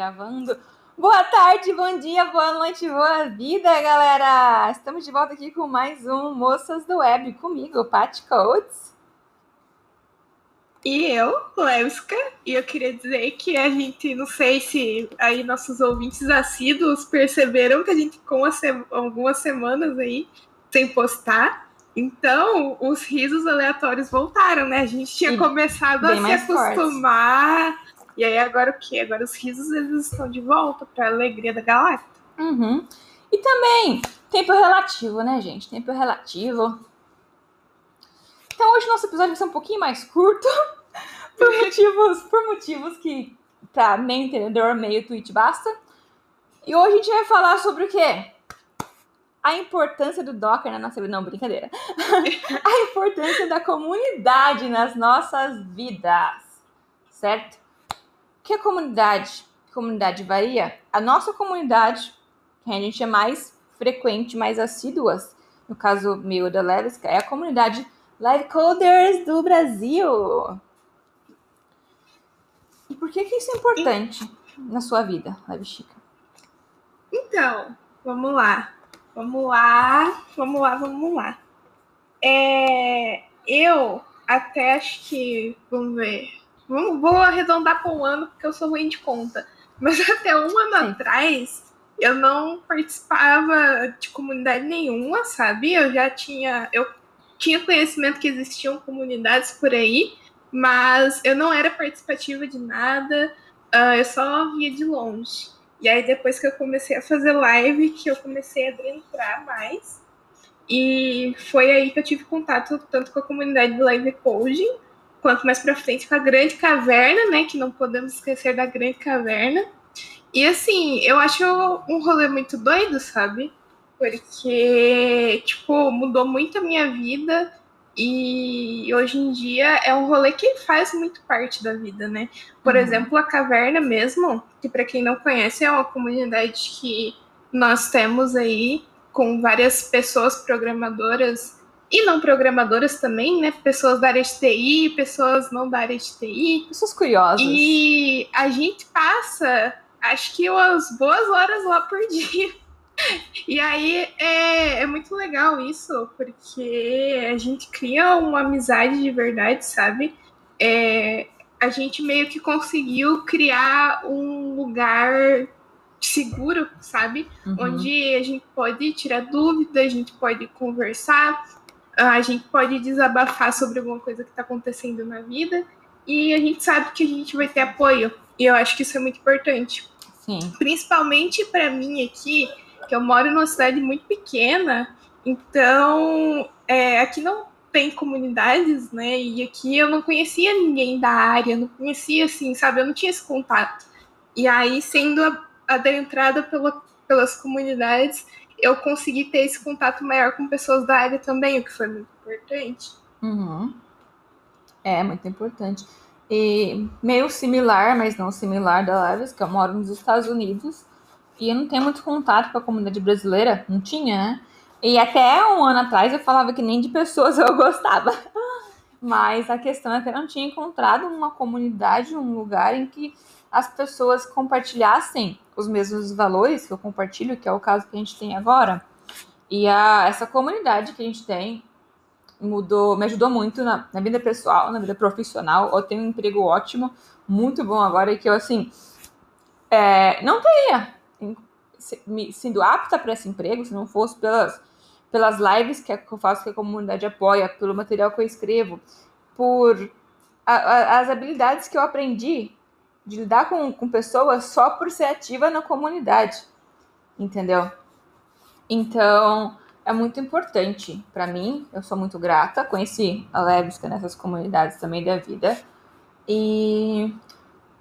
gravando. Boa tarde, bom dia, boa noite, boa vida, galera! Estamos de volta aqui com mais um Moças do Web comigo, Paty Coates. E eu, Leuska, e eu queria dizer que a gente, não sei se aí nossos ouvintes assíduos perceberam que a gente ficou algumas semanas aí sem postar, então, os risos aleatórios voltaram, né? A gente tinha e começado a se acostumar. Forte. E aí, agora o quê? Agora os risos eles estão de volta para a alegria da galáctica. Uhum. E também, tempo relativo, né, gente? Tempo relativo. Então, hoje nosso episódio vai ser um pouquinho mais curto. por motivos, por motivos que, pra meio entendedor, meio tweet basta. E hoje a gente vai falar sobre o quê? a importância do Docker na nossa vida. Não, brincadeira. a importância da comunidade nas nossas vidas. Certo? Que é comunidade? Comunidade varia. A nossa comunidade, que a gente é mais frequente, mais assíduas, no caso meu da Levisca, é a comunidade Live Coders do Brasil. E por que, que isso é importante na sua vida, Live Chica? Então, vamos lá. Vamos lá, vamos lá, vamos lá. É, eu até acho que, vamos ver, vamos, vou arredondar para um ano, porque eu sou ruim de conta. Mas até um ano Sim. atrás, eu não participava de comunidade nenhuma, sabe? Eu já tinha, eu tinha conhecimento que existiam comunidades por aí, mas eu não era participativa de nada, uh, eu só via de longe. E aí depois que eu comecei a fazer live, que eu comecei a adentrar mais. E foi aí que eu tive contato tanto com a comunidade do live coding, quanto mais para frente com a grande caverna, né, que não podemos esquecer da grande caverna. E assim, eu acho um rolê muito doido, sabe? Porque tipo, mudou muito a minha vida e hoje em dia é um rolê que faz muito parte da vida, né? Por uhum. exemplo, a Caverna mesmo, que para quem não conhece é uma comunidade que nós temos aí com várias pessoas programadoras e não programadoras também, né? Pessoas da área de TI, pessoas não da área de TI. Pessoas curiosas. E a gente passa, acho que umas boas horas lá por dia e aí é, é muito legal isso, porque a gente cria uma amizade de verdade, sabe? É, a gente meio que conseguiu criar um lugar seguro, sabe? Uhum. Onde a gente pode tirar dúvidas, a gente pode conversar, a gente pode desabafar sobre alguma coisa que está acontecendo na vida e a gente sabe que a gente vai ter apoio. E eu acho que isso é muito importante. Sim. Principalmente para mim aqui, que eu moro numa cidade muito pequena, então é, aqui não tem comunidades, né? E aqui eu não conhecia ninguém da área, não conhecia assim, sabe? Eu não tinha esse contato. E aí, sendo adentrada pela, pelas comunidades, eu consegui ter esse contato maior com pessoas da área também, o que foi muito importante. Uhum. É, muito importante. E meio similar, mas não similar da Leves, que eu moro nos Estados Unidos. E eu não tenho muito contato com a comunidade brasileira, não tinha, né? E até um ano atrás eu falava que nem de pessoas eu gostava. Mas a questão é que eu não tinha encontrado uma comunidade, um lugar em que as pessoas compartilhassem os mesmos valores que eu compartilho, que é o caso que a gente tem agora. E a, essa comunidade que a gente tem mudou, me ajudou muito na, na vida pessoal, na vida profissional. Eu tenho um emprego ótimo, muito bom agora, e que eu, assim, é, não teria sendo apta para esse emprego, se não fosse pelas, pelas lives que eu faço, que a comunidade apoia, pelo material que eu escrevo, por a, a, as habilidades que eu aprendi de lidar com, com pessoas só por ser ativa na comunidade, entendeu? Então, é muito importante para mim, eu sou muito grata, conheci a Levisca nessas comunidades também da vida, e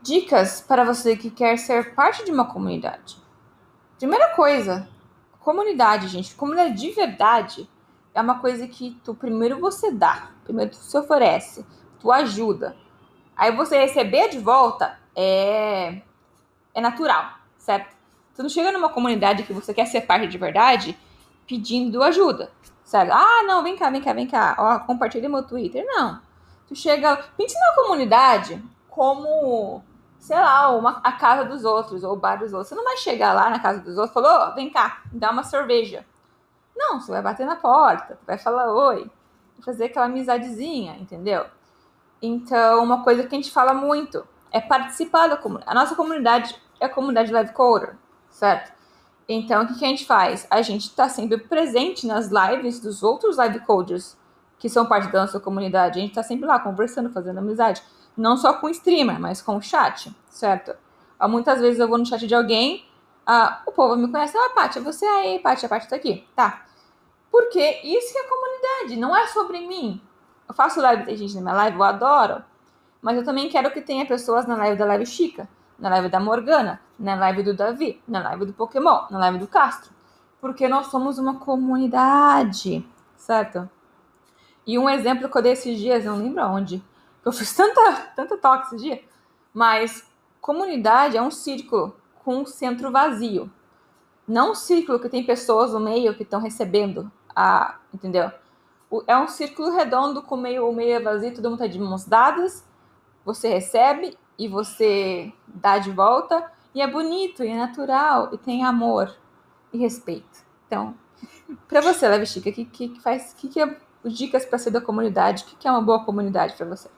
dicas para você que quer ser parte de uma comunidade. Primeira coisa, comunidade, gente. Comunidade de verdade é uma coisa que tu primeiro você dá, primeiro tu se oferece, tu ajuda. Aí você receber de volta é é natural, certo? Tu não chega numa comunidade que você quer ser parte de verdade pedindo ajuda, certo? Ah, não, vem cá, vem cá, vem cá. Ó, compartilha meu Twitter. Não. Tu chega, pense na comunidade como sei lá, uma, a casa dos outros, ou o bar dos outros. Você não vai chegar lá na casa dos outros e falar, oh, vem cá, dá uma cerveja. Não, você vai bater na porta, vai falar oi, fazer aquela amizadezinha, entendeu? Então, uma coisa que a gente fala muito é participar da comunidade. A nossa comunidade é a comunidade Live Coder, certo? Então, o que, a gente faz? A gente está sempre presente nas lives dos outros live coders que são parte da nossa comunidade. A gente está sempre lá conversando, fazendo amizade. Não só com o streamer, mas com o chat, certo? Ah, muitas vezes eu vou no chat de alguém, ah, o povo me conhece, ah, Paty, você aí, Paty, a Paty tá aqui. Tá. Porque isso que é comunidade, não é sobre mim. Eu faço live, tem gente na minha live, eu adoro. Mas eu também quero que tenha pessoas na live da Live Chica, na live da Morgana, na live do Davi, na live do Pokémon, na live do Castro. Porque nós somos uma comunidade, certo? E um exemplo que eu dei esses dias, não lembro aonde, eu fiz tanta, tanta toque dias, mas comunidade é um círculo com um centro vazio. Não um círculo que tem pessoas no meio que estão recebendo a. Entendeu? É um círculo redondo com meio, o meio é vazio, todo mundo está de mãos dadas, você recebe e você dá de volta, e é bonito, e é natural, e tem amor e respeito. Então, para você, Leve Chica, o que, que, faz. que, que é dicas para ser da comunidade? O que, que é uma boa comunidade para você?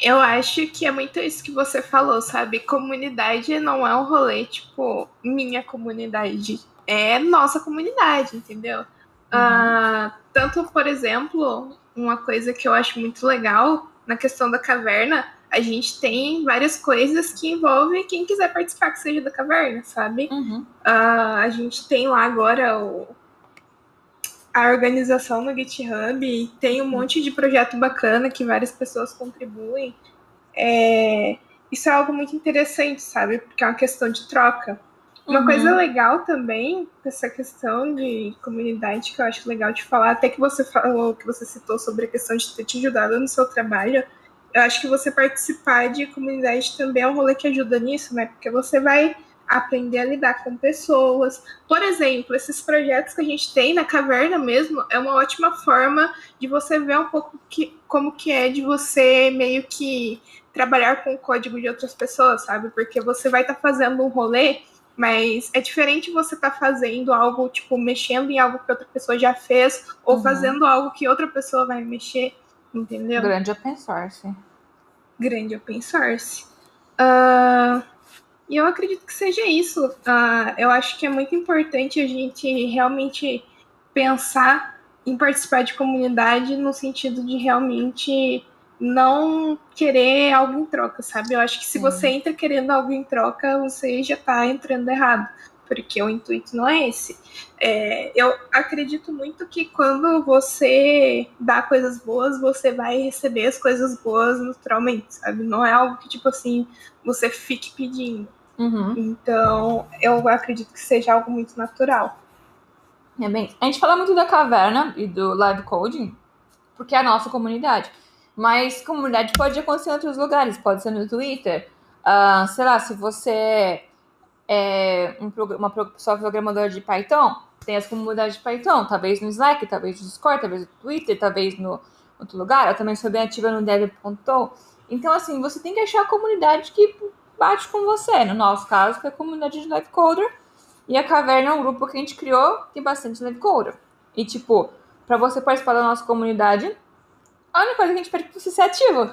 Eu acho que é muito isso que você falou, sabe? Comunidade não é um rolê, tipo, minha comunidade. É nossa comunidade, entendeu? Uhum. Uh, tanto, por exemplo, uma coisa que eu acho muito legal na questão da caverna, a gente tem várias coisas que envolvem quem quiser participar que seja da caverna, sabe? Uhum. Uh, a gente tem lá agora o, a organização no GitHub tem um monte de projeto bacana que várias pessoas contribuem. É, isso é algo muito interessante, sabe? Porque é uma questão de troca. Uma uhum. coisa legal também, essa questão de comunidade, que eu acho legal de falar, até que você falou, que você citou sobre a questão de ter te ajudado no seu trabalho, eu acho que você participar de comunidade também é um rolê que ajuda nisso, né? Porque você vai aprender a lidar com pessoas. Por exemplo, esses projetos que a gente tem na caverna mesmo é uma ótima forma de você ver um pouco que, como que é de você meio que trabalhar com o código de outras pessoas, sabe? Porque você vai estar tá fazendo um rolê, mas é diferente você estar tá fazendo algo, tipo, mexendo em algo que outra pessoa já fez, ou uhum. fazendo algo que outra pessoa vai mexer, entendeu? Grande open source. Grande open source. Uh, e eu acredito que seja isso. Uh, eu acho que é muito importante a gente realmente pensar em participar de comunidade no sentido de realmente não querer algo em troca, sabe? Eu acho que se você entra querendo algo em troca, você já está entrando errado, porque o intuito não é esse. É, eu acredito muito que quando você dá coisas boas, você vai receber as coisas boas naturalmente, sabe? Não é algo que, tipo assim, você fique pedindo. Uhum. Então, eu acredito que seja algo muito natural. É bem, a gente fala muito da caverna e do live coding, porque é a nossa comunidade. Mas comunidade pode acontecer em outros lugares, pode ser no Twitter. Uh, sei lá, se você é um, uma pessoa programadora de Python, tem as comunidades de Python, talvez no Slack, talvez no Discord, talvez no Twitter, talvez no outro lugar. Eu também sou bem ativa no dev.to. Então, assim, você tem que achar a comunidade que bate com você. No nosso caso, é a comunidade de Live Coder. E a Caverna é um grupo que a gente criou, tem bastante Live Coder. E, tipo, para você participar da nossa comunidade, a única coisa que a gente pede é você ser ativo.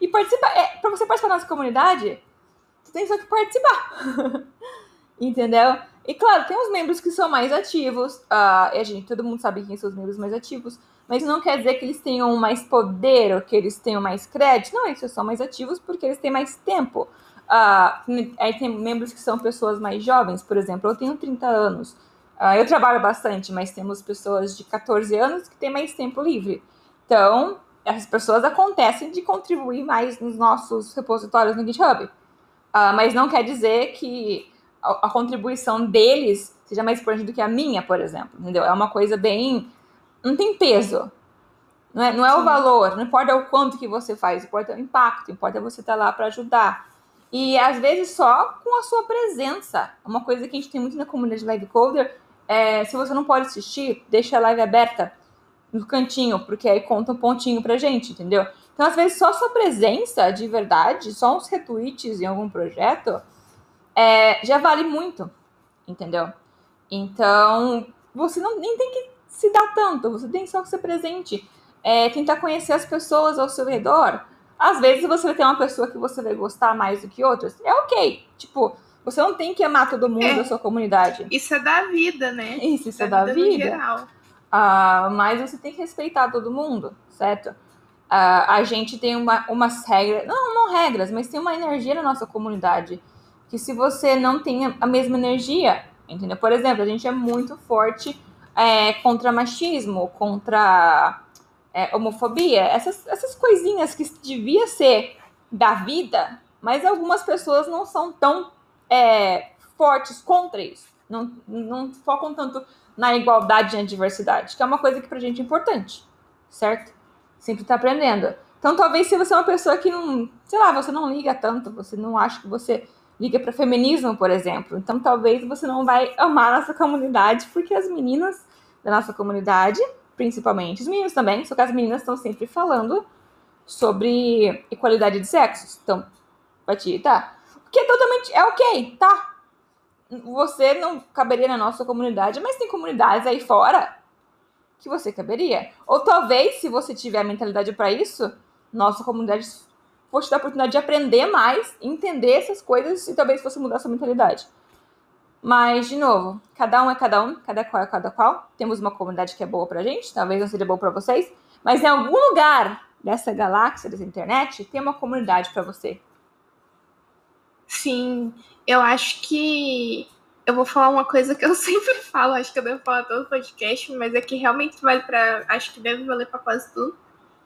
E participar. É, pra você participar da nossa comunidade, você tem só que participar. Entendeu? E claro, tem os membros que são mais ativos. Uh, e a gente, todo mundo sabe quem são os membros mais ativos. Mas não quer dizer que eles tenham mais poder ou que eles tenham mais crédito. Não, eles são mais ativos porque eles têm mais tempo. Uh, aí tem membros que são pessoas mais jovens, por exemplo, eu tenho 30 anos. Uh, eu trabalho bastante, mas temos pessoas de 14 anos que têm mais tempo livre. Então, essas pessoas acontecem de contribuir mais nos nossos repositórios no GitHub. Uh, mas não quer dizer que a, a, contribuição deles seja mais importante do que a minha, por exemplo. Entendeu? É uma coisa bem. Não tem peso. Não é, não é o valor, não importa o quanto que você faz, importa o impacto, importa você estar lá para ajudar. E às vezes só com a sua presença. Uma coisa que a gente tem muito na comunidade Live Coder é se você não pode assistir, deixa a live aberta. No cantinho, porque aí conta um pontinho pra gente, entendeu? Então, às vezes, só sua presença de verdade, só uns retweets em algum projeto, é, já vale muito, entendeu? Então, você não, nem tem que se dar tanto, você tem só que ser presente, é, tentar conhecer as pessoas ao seu redor. Às vezes você vai ter uma pessoa que você vai gostar mais do que outras, é ok. Tipo, você não tem que amar todo mundo é, da sua comunidade. Isso é da vida, né? Isso, isso da é da vida. vida. Ah, mas você tem que respeitar todo mundo, certo? Uh, a gente tem uma, umas regras, não, não regras, mas tem uma energia na nossa comunidade que se você não tem a mesma energia, entendeu? Por exemplo, a gente é muito forte é, contra machismo, contra é, homofobia, essas, essas coisinhas que devia ser da vida, mas algumas pessoas não são tão é, fortes contra isso, não, não focam tanto na igualdade e na diversidade, que é uma coisa que pra gente é importante, certo? sempre está aprendendo. Então, talvez se você é uma pessoa que não, sei lá, você não liga tanto, você não acha que você liga para feminismo, por exemplo. Então, talvez você não vai amar a nossa comunidade, porque as meninas da nossa comunidade, principalmente, os meninos também, só que as meninas estão sempre falando sobre equalidade de sexos. Então, te tá? Porque é totalmente é ok, tá? Você não caberia na nossa comunidade, mas tem comunidades aí fora que você caberia. Ou talvez, se você tiver a mentalidade para isso, nossa comunidade fosse dar a oportunidade de aprender mais, entender essas coisas e talvez fosse mudar sua mentalidade. Mas, de novo, cada um é cada um, cada qual é cada qual. Temos uma comunidade que é boa pra gente, talvez não seja boa para vocês, mas em algum lugar dessa galáxia, dessa internet, tem uma comunidade para você. Sim, eu acho que eu vou falar uma coisa que eu sempre falo, acho que eu devo falar todo o podcast, mas é que realmente vale para. Acho que deve valer para quase tudo.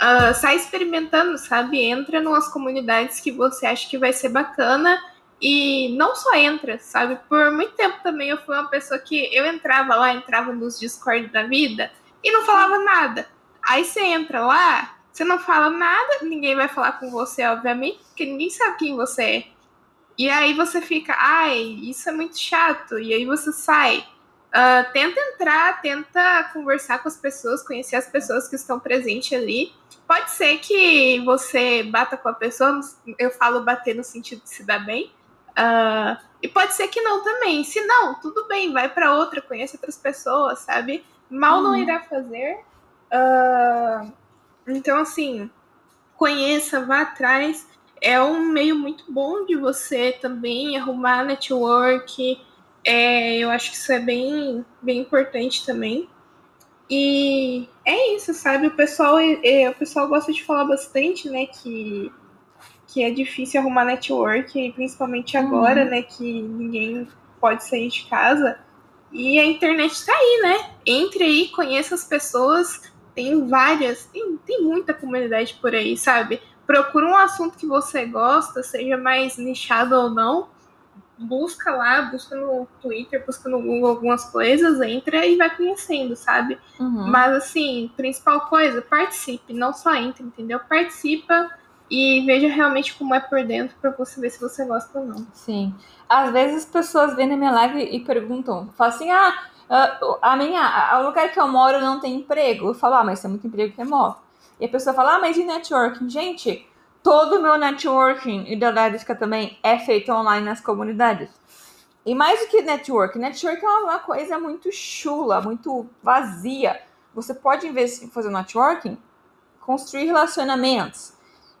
Uh, sai experimentando, sabe? Entra nas comunidades que você acha que vai ser bacana e não só entra, sabe? Por muito tempo também eu fui uma pessoa que eu entrava lá, entrava nos Discord da vida e não falava nada. Aí você entra lá, você não fala nada, ninguém vai falar com você, obviamente, porque ninguém sabe quem você é. E aí você fica, ai, isso é muito chato. E aí você sai. Uh, tenta entrar, tenta conversar com as pessoas, conhecer as pessoas que estão presentes ali. Pode ser que você bata com a pessoa, eu falo bater no sentido de se dar bem. Uh, e pode ser que não também. Se não, tudo bem, vai para outra, conhece outras pessoas, sabe? Mal não uhum. irá fazer. Uh, então, assim, conheça, vá atrás é um meio muito bom de você também arrumar network. É, eu acho que isso é bem, bem importante também. E é isso, sabe? O pessoal, é, o pessoal gosta de falar bastante, né? Que, que é difícil arrumar network, principalmente agora, uhum. né? Que ninguém pode sair de casa. E a internet está aí, né? Entre aí, conheça as pessoas. Tem várias, tem, tem muita comunidade por aí, sabe? Procura um assunto que você gosta, seja mais nichado ou não, busca lá, busca no Twitter, busca no Google algumas coisas, entra e vai conhecendo, sabe? Uhum. Mas assim, principal coisa, participe, não só entre, entendeu? Participa e veja realmente como é por dentro para você ver se você gosta ou não. Sim. Às vezes as pessoas vêm na minha live e perguntam, falam assim, ah, a minha, o lugar que eu moro não tem emprego. Eu falo, ah, mas tem muito emprego remoto. E a pessoa fala, ah, mas e networking? Gente, todo o meu networking e da Lédica também é feito online nas comunidades. E mais do que network, network é uma coisa muito chula, muito vazia. Você pode, em vez de fazer networking, construir relacionamentos.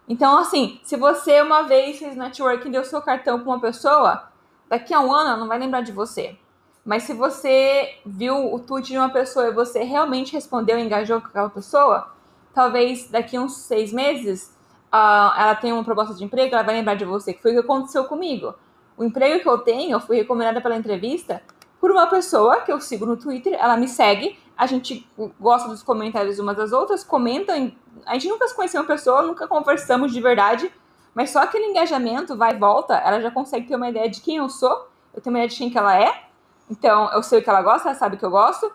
Então, assim, se você uma vez fez networking, deu seu cartão para uma pessoa, daqui a um ano ela não vai lembrar de você. Mas se você viu o tweet de uma pessoa e você realmente respondeu e engajou com aquela pessoa, talvez daqui uns seis meses uh, ela tenha uma proposta de emprego, ela vai lembrar de você, que foi o que aconteceu comigo. O emprego que eu tenho, eu fui recomendada pela entrevista por uma pessoa que eu sigo no Twitter, ela me segue, a gente gosta dos comentários umas das outras, comenta, a gente nunca se conheceu uma pessoa, nunca conversamos de verdade, mas só aquele engajamento, vai e volta, ela já consegue ter uma ideia de quem eu sou, eu tenho uma ideia de quem que ela é, então eu sei o que ela gosta, ela sabe o que eu gosto,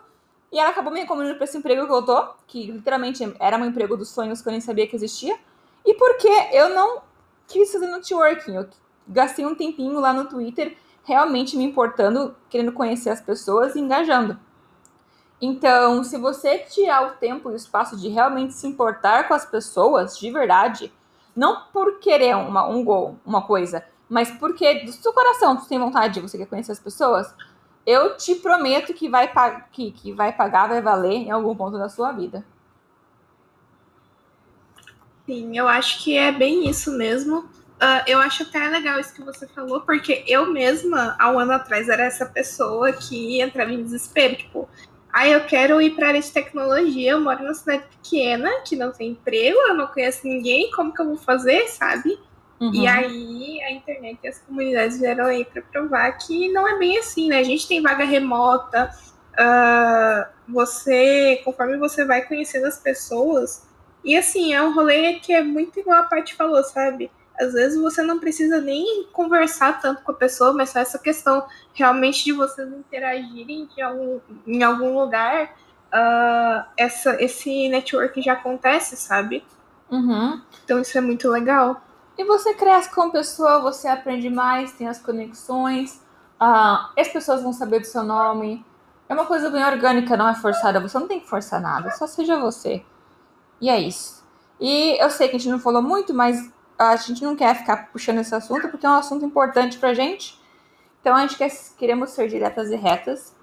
e ela acabou me recomendando para esse emprego que eu tô, que literalmente era um emprego dos sonhos que eu nem sabia que existia. E porque eu não quis fazer networking, eu gastei um tempinho lá no Twitter realmente me importando, querendo conhecer as pessoas e engajando. Então, se você tirar o tempo e o espaço de realmente se importar com as pessoas, de verdade, não por querer uma, um gol, uma coisa, mas porque do seu coração tu tem vontade, você quer conhecer as pessoas, eu te prometo que vai, que, que vai pagar, vai valer em algum ponto da sua vida. Sim, eu acho que é bem isso mesmo. Uh, eu acho até legal isso que você falou, porque eu mesma, há um ano atrás, era essa pessoa que entrava em desespero. Tipo, ah, eu quero ir para a área de tecnologia, eu moro numa cidade pequena, que não tem emprego, eu não conheço ninguém, como que eu vou fazer, sabe? Uhum. E aí a internet e as comunidades vieram aí para provar que não é bem assim, né? A gente tem vaga remota, uh, você, conforme você vai conhecendo as pessoas, e assim, é um rolê que é muito igual a parte falou, sabe? Às vezes você não precisa nem conversar tanto com a pessoa, mas só essa questão realmente de vocês interagirem de algum, em algum lugar, uh, essa, esse network já acontece, sabe? Uhum. Então isso é muito legal. E você cresce como pessoa, você aprende mais, tem as conexões, uh, as pessoas vão saber do seu nome. É uma coisa bem orgânica, não é forçada. Você não tem que forçar nada, só seja você. E é isso. E eu sei que a gente não falou muito, mas a gente não quer ficar puxando esse assunto porque é um assunto importante pra gente. Então a gente quer, queremos ser diretas e retas.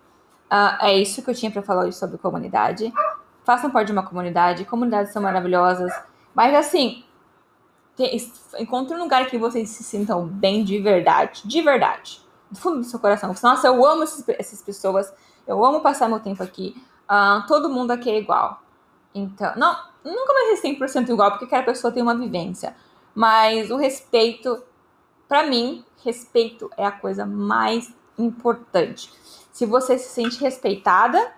Uh, é isso que eu tinha para falar hoje sobre comunidade. Façam parte de uma comunidade, comunidades são maravilhosas. Mas assim, encontre um lugar que vocês se sintam bem de verdade, de verdade, do fundo do seu coração. Nossa, eu amo esses, essas pessoas, eu amo passar meu tempo aqui. Uh, todo mundo aqui é igual. Então, não, nunca vai ser 100% igual, porque cada pessoa tem uma vivência. Mas o respeito, para mim, respeito é a coisa mais importante. Se você se sente respeitada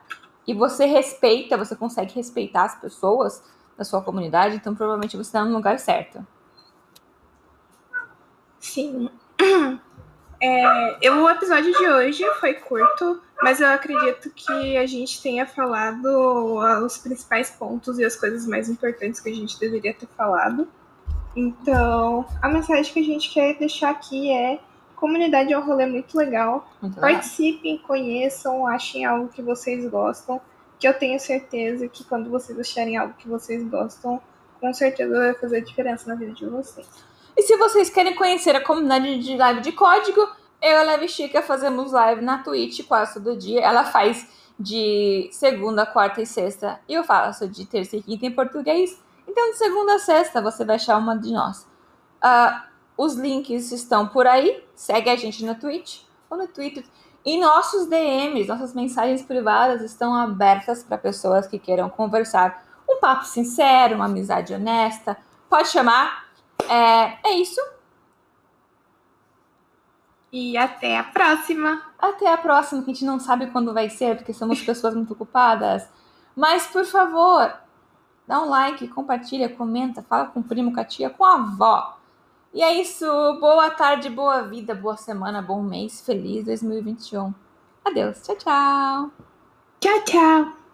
e você respeita, você consegue respeitar as pessoas da sua comunidade, então provavelmente você está no lugar certo. Sim. É, eu, o episódio de hoje foi curto, mas eu acredito que a gente tenha falado os principais pontos e as coisas mais importantes que a gente deveria ter falado. Então, a mensagem que a gente quer deixar aqui é: comunidade é um rolê muito legal. Muito Participem, legal. conheçam, achem algo que vocês gostam. Que eu tenho certeza que quando vocês acharem algo que vocês gostam, com certeza vai fazer diferença na vida de vocês. E se vocês querem conhecer a comunidade de live de código, eu e a Levi Chica fazemos live na Twitch quase todo dia. Ela faz de segunda, quarta e sexta. E eu faço de terça e quinta em português. Então, de segunda a sexta, você vai achar uma de nós. Uh, os links estão por aí. Segue a gente na Twitch ou no Twitter. E nossos DMs, nossas mensagens privadas estão abertas para pessoas que queiram conversar. Um papo sincero, uma amizade honesta. Pode chamar é, é isso. E até a próxima. Até a próxima, que a gente não sabe quando vai ser, porque somos pessoas muito ocupadas. Mas, por favor, dá um like, compartilha, comenta, fala com o primo, com a tia, com a avó. E é isso. Boa tarde, boa vida, boa semana, bom mês, feliz 2021. Adeus. Tchau, tchau. Tchau, tchau.